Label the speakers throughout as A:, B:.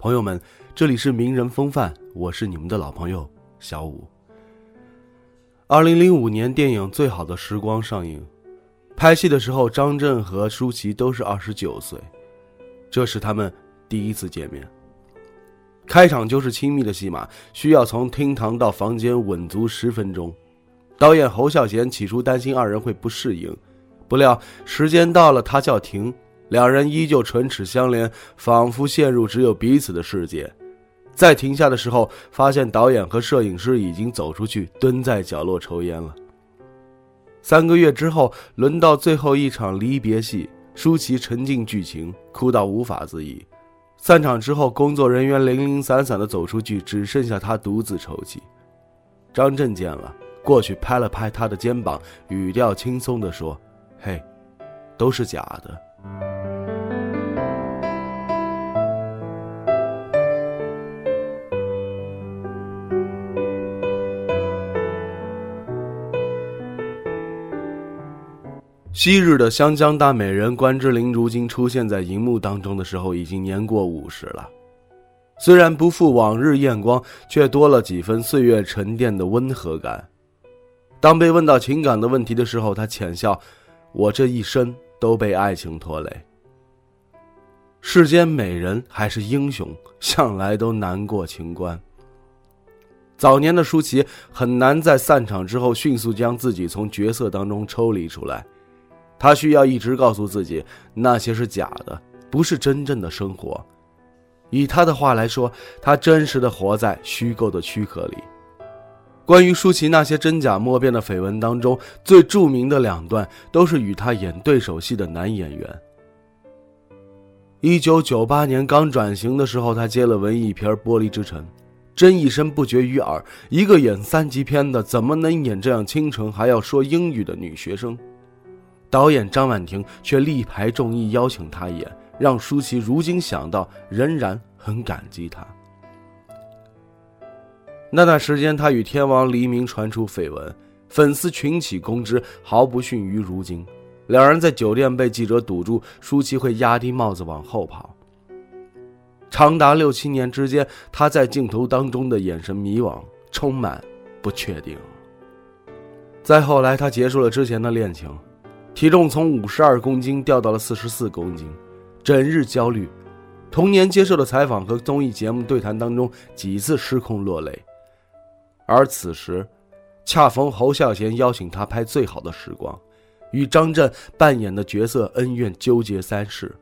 A: 朋友们，这里是名人风范，我是你们的老朋友小五。二零零五年，电影《最好的时光》上映，拍戏的时候，张震和舒淇都是二十九岁，这是他们第一次见面。开场就是亲密的戏码，需要从厅堂到房间稳足十分钟。导演侯孝贤起初担心二人会不适应，不料时间到了，他叫停。两人依旧唇齿相连，仿佛陷入只有彼此的世界。在停下的时候，发现导演和摄影师已经走出去，蹲在角落抽烟了。三个月之后，轮到最后一场离别戏，舒淇沉浸剧情，哭到无法自已。散场之后，工作人员零零散散的走出去，只剩下他独自抽泣。张震见了，过去拍了拍他的肩膀，语调轻松的说：“嘿，都是假的。”昔日的湘江大美人关之琳，如今出现在荧幕当中的时候，已经年过五十了。虽然不复往日艳光，却多了几分岁月沉淀的温和感。当被问到情感的问题的时候，他浅笑：“我这一生都被爱情拖累。世间美人还是英雄，向来都难过情关。”早年的舒淇很难在散场之后迅速将自己从角色当中抽离出来。他需要一直告诉自己，那些是假的，不是真正的生活。以他的话来说，他真实的活在虚构的躯壳里。关于舒淇那些真假莫辨的绯闻当中，最著名的两段都是与他演对手戏的男演员。一九九八年刚转型的时候，他接了文艺片《玻璃之城》，真一声不绝于耳。一个演三级片的，怎么能演这样清纯还要说英语的女学生？导演张婉婷却力排众议邀请他演，让舒淇如今想到仍然很感激他。那段时间，他与天王黎明传出绯闻，粉丝群起攻之，毫不逊于如今。两人在酒店被记者堵住，舒淇会压低帽子往后跑。长达六七年之间，他在镜头当中的眼神迷惘，充满不确定。再后来，他结束了之前的恋情。体重从五十二公斤掉到了四十四公斤，整日焦虑。同年接受的采访和综艺节目对谈当中，几次失控落泪。而此时，恰逢侯孝贤邀请他拍《最好的时光》，与张震扮演的角色恩怨纠结三世。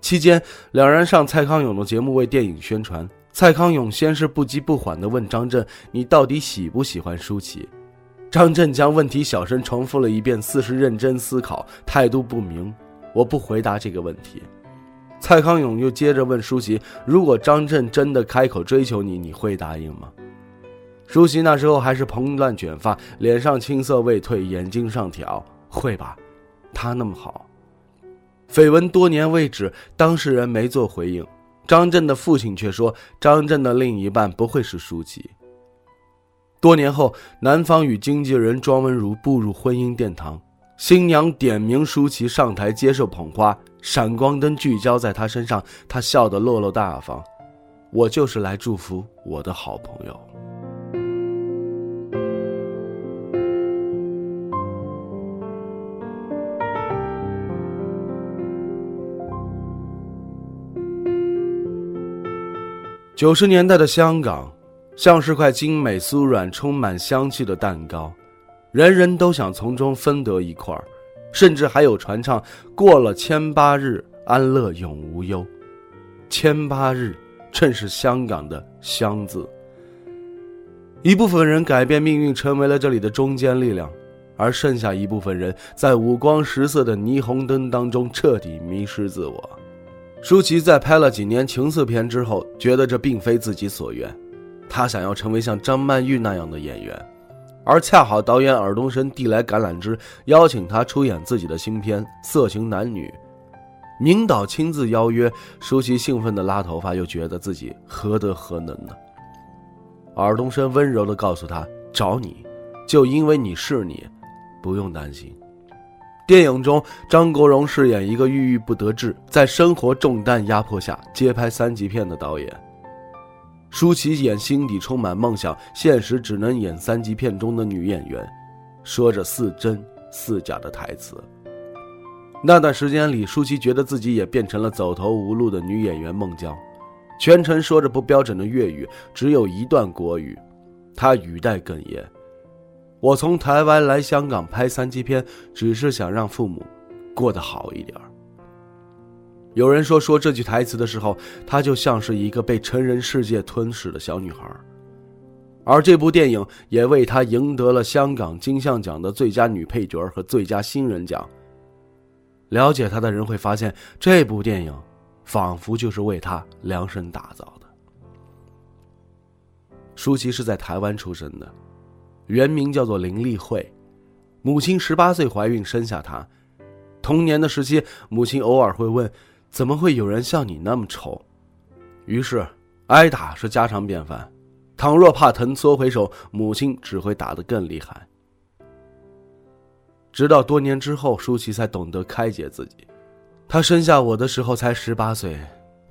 A: 期间，两人上蔡康永的节目为电影宣传。蔡康永先是不急不缓地问张震：“你到底喜不喜欢舒淇？”张震将问题小声重复了一遍，似是认真思考，态度不明。我不回答这个问题。蔡康永又接着问舒淇：“如果张震真的开口追求你，你会答应吗？”舒淇那时候还是蓬乱卷发，脸上青涩未退，眼睛上挑。会吧，他那么好。绯闻多年未止，当事人没做回应。张震的父亲却说：“张震的另一半不会是舒淇。”多年后，男方与经纪人庄文如步入婚姻殿堂，新娘点名舒淇上台接受捧花，闪光灯聚焦在她身上，她笑得落落大方。我就是来祝福我的好朋友。九十年代的香港。像是块精美、酥软、充满香气的蛋糕，人人都想从中分得一块甚至还有传唱：“过了千八日，安乐永无忧。”千八日正是香港的“香”字。一部分人改变命运，成为了这里的中坚力量，而剩下一部分人在五光十色的霓虹灯当中彻底迷失自我。舒淇在拍了几年情色片之后，觉得这并非自己所愿，他想要成为像张曼玉那样的演员，而恰好导演尔冬升递来橄榄枝，邀请他出演自己的新片《色情男女》。明导亲自邀约，舒淇兴奋的拉头发，又觉得自己何德何能呢？尔冬升温柔的告诉他：“找你，就因为你是你，不用担心。”电影中，张国荣饰演一个郁郁不得志，在生活重担压迫下接拍三级片的导演。舒淇演心底充满梦想，现实只能演三级片中的女演员，说着似真似假的台词。那段时间里，舒淇觉得自己也变成了走投无路的女演员孟娇，全程说着不标准的粤语，只有一段国语，她语带哽咽：“我从台湾来香港拍三级片，只是想让父母过得好一点。”有人说，说这句台词的时候，她就像是一个被成人世界吞噬的小女孩，而这部电影也为她赢得了香港金像奖的最佳女配角和最佳新人奖。了解她的人会发现，这部电影仿佛就是为她量身打造的。舒淇是在台湾出生的，原名叫做林丽慧，母亲十八岁怀孕生下她。童年的时期，母亲偶尔会问：“怎么会有人像你那么丑？”于是挨打是家常便饭。倘若怕疼缩回手，母亲只会打得更厉害。直到多年之后，舒淇才懂得开解自己。她生下我的时候才十八岁，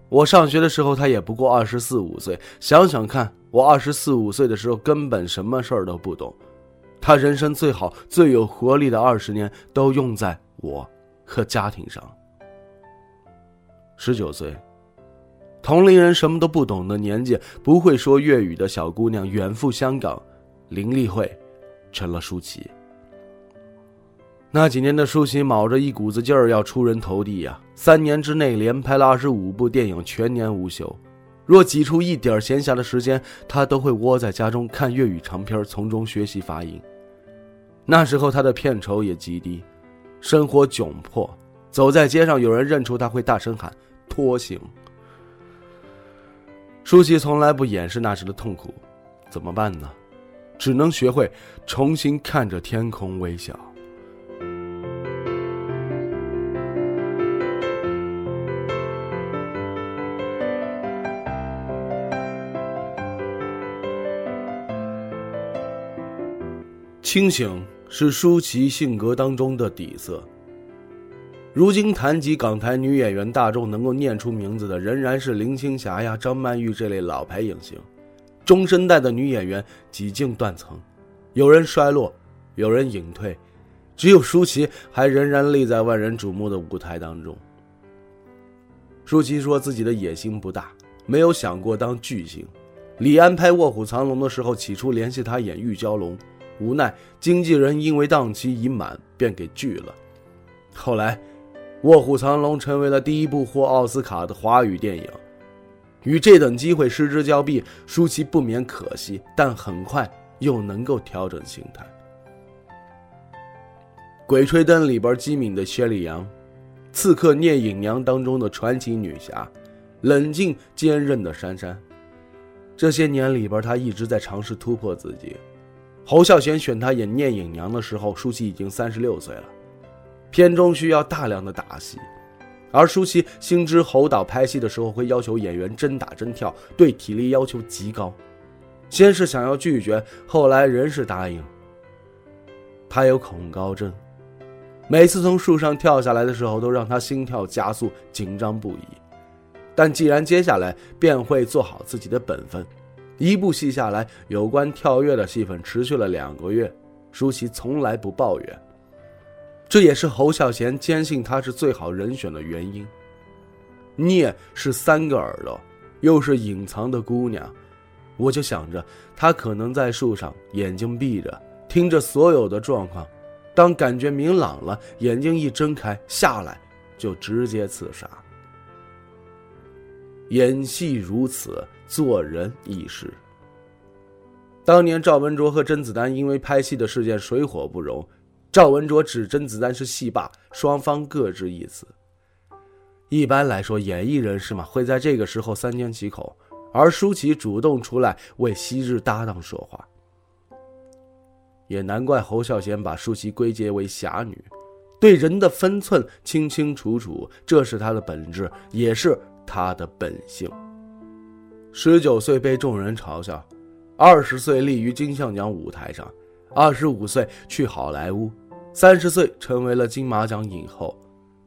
A: 我上学的时候她也不过二十四五岁。想想看，我二十四五岁的时候根本什么事儿都不懂。她人生最好、最有活力的二十年都用在我和家庭上。十九岁，同龄人什么都不懂的年纪，不会说粤语的小姑娘远赴香港，林丽慧成了舒淇。那几年的舒淇卯着一股子劲儿要出人头地呀，三年之内连拍了二十五部电影，全年无休。若挤出一点闲暇的时间，他都会窝在家中看粤语长片，从中学习发音。那时候他的片酬也极低，生活窘迫，走在街上有人认出他会大声喊“拖行”。舒淇从来不掩饰那时的痛苦，怎么办呢？只能学会重新看着天空微笑。清醒是舒淇性格当中的底色。如今谈及港台女演员，大众能够念出名字的仍然是林青霞呀、张曼玉这类老牌影星。中生代的女演员几近断层，有人衰落，有人隐退，只有舒淇还仍然立在万人瞩目的舞台当中。舒淇说自己的野心不大，没有想过当巨星。李安拍《卧虎藏龙》的时候，起初联系她演玉娇龙。无奈，经纪人因为档期已满，便给拒了。后来，《卧虎藏龙》成为了第一部获奥斯卡的华语电影。与这等机会失之交臂，舒淇不免可惜，但很快又能够调整心态。《鬼吹灯》里边机敏的薛丽阳，《刺客聂隐娘》当中的传奇女侠，冷静坚韧的珊珊。这些年里边，她一直在尝试突破自己。侯孝贤选她演聂隐娘的时候，舒淇已经三十六岁了。片中需要大量的打戏，而舒淇心知侯导拍戏的时候会要求演员真打真跳，对体力要求极高。先是想要拒绝，后来仍是答应。他有恐高症，每次从树上跳下来的时候，都让他心跳加速，紧张不已。但既然接下来，便会做好自己的本分。一部戏下来，有关跳跃的戏份持续了两个月，舒淇从来不抱怨。这也是侯孝贤坚信她是最好人选的原因。聂是三个耳朵，又是隐藏的姑娘，我就想着她可能在树上，眼睛闭着，听着所有的状况。当感觉明朗了，眼睛一睁开，下来就直接刺杀。演戏如此。做人亦是。当年赵文卓和甄子丹因为拍戏的事件水火不容，赵文卓指甄子丹是戏霸，双方各执一词。一般来说，演艺人士嘛会在这个时候三缄其口，而舒淇主动出来为昔日搭档说话，也难怪侯孝贤把舒淇归结为侠女，对人的分寸清清楚楚，这是她的本质，也是她的本性。十九岁被众人嘲笑，二十岁立于金像奖舞台上，二十五岁去好莱坞，三十岁成为了金马奖影后。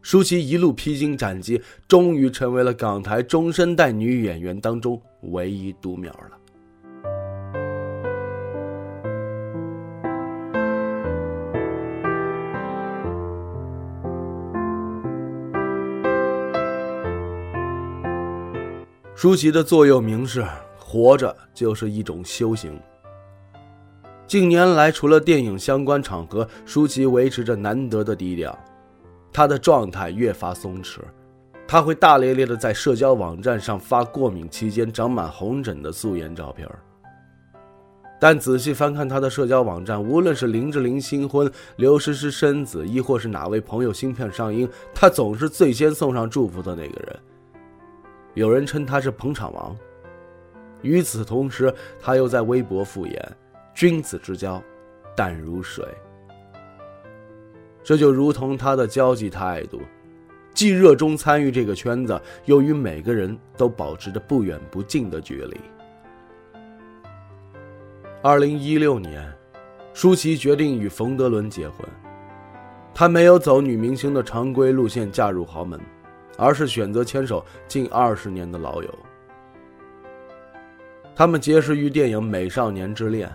A: 舒淇一路披荆斩棘，终于成为了港台中生代女演员当中唯一独苗了。舒淇的座右铭是：“活着就是一种修行。”近年来，除了电影相关场合，舒淇维持着难得的低调。她的状态越发松弛，她会大咧咧的在社交网站上发过敏期间长满红疹的素颜照片但仔细翻看他的社交网站，无论是林志玲新婚、刘诗诗生子，亦或是哪位朋友新片上映，他总是最先送上祝福的那个人。有人称他是捧场王。与此同时，他又在微博敷衍：“君子之交，淡如水。”这就如同他的交际态度，既热衷参与这个圈子，又与每个人都保持着不远不近的距离。二零一六年，舒淇决定与冯德伦结婚，她没有走女明星的常规路线嫁入豪门，而是选择牵手近二十年的老友。他们结识于电影《美少年之恋》。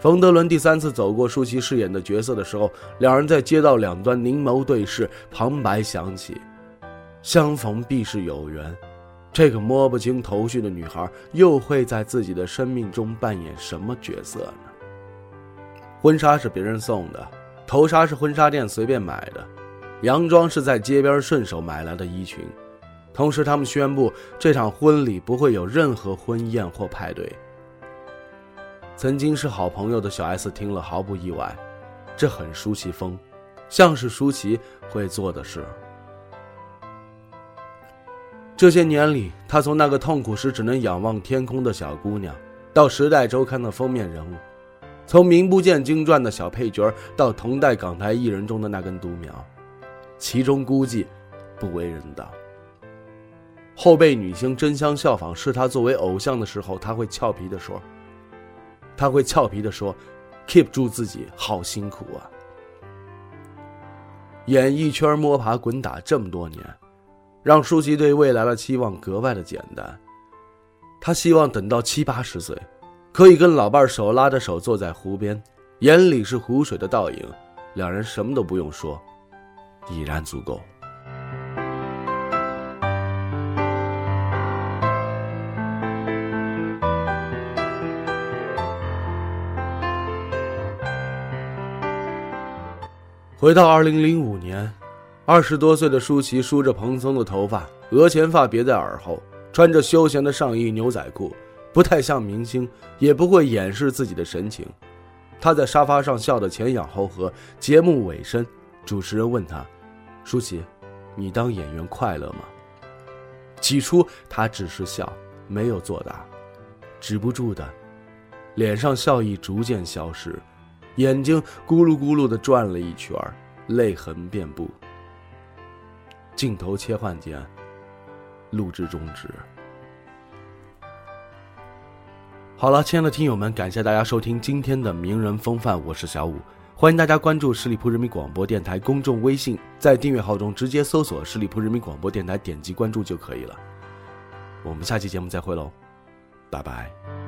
A: 冯德伦第三次走过舒淇饰演的角色的时候，两人在街道两端凝眸对视，旁白响起：“相逢必是有缘。”这个摸不清头绪的女孩又会在自己的生命中扮演什么角色呢？婚纱是别人送的，头纱是婚纱店随便买的，洋装是在街边顺手买来的衣裙。同时，他们宣布这场婚礼不会有任何婚宴或派对。曾经是好朋友的小 S 听了毫不意外，这很舒淇风，像是舒淇会做的事。这些年里，她从那个痛苦时只能仰望天空的小姑娘，到《时代周刊》的封面人物，从名不见经传的小配角到同代港台艺人中的那根独苗，其中估计不为人道。后辈女星争相效仿是她作为偶像的时候，她会俏皮地说。他会俏皮地说：“keep 住自己，好辛苦啊！演艺圈摸爬滚打这么多年，让舒淇对未来的期望格外的简单。他希望等到七八十岁，可以跟老伴手拉着手坐在湖边，眼里是湖水的倒影，两人什么都不用说，已然足够。”回到二零零五年，二十多岁的舒淇梳着蓬松的头发，额前发别在耳后，穿着休闲的上衣牛仔裤，不太像明星，也不会掩饰自己的神情。她在沙发上笑得前仰后合。节目尾声，主持人问她：“舒淇，你当演员快乐吗？”起初她只是笑，没有作答，止不住的，脸上笑意逐渐消失。眼睛咕噜咕噜的转了一圈，泪痕遍布。镜头切换间，录制终止。好了，亲爱的听友们，感谢大家收听今天的名人风范，我是小五，欢迎大家关注十里铺人民广播电台公众微信，在订阅号中直接搜索十里铺人民广播电台，点击关注就可以了。我们下期节目再会喽，拜拜。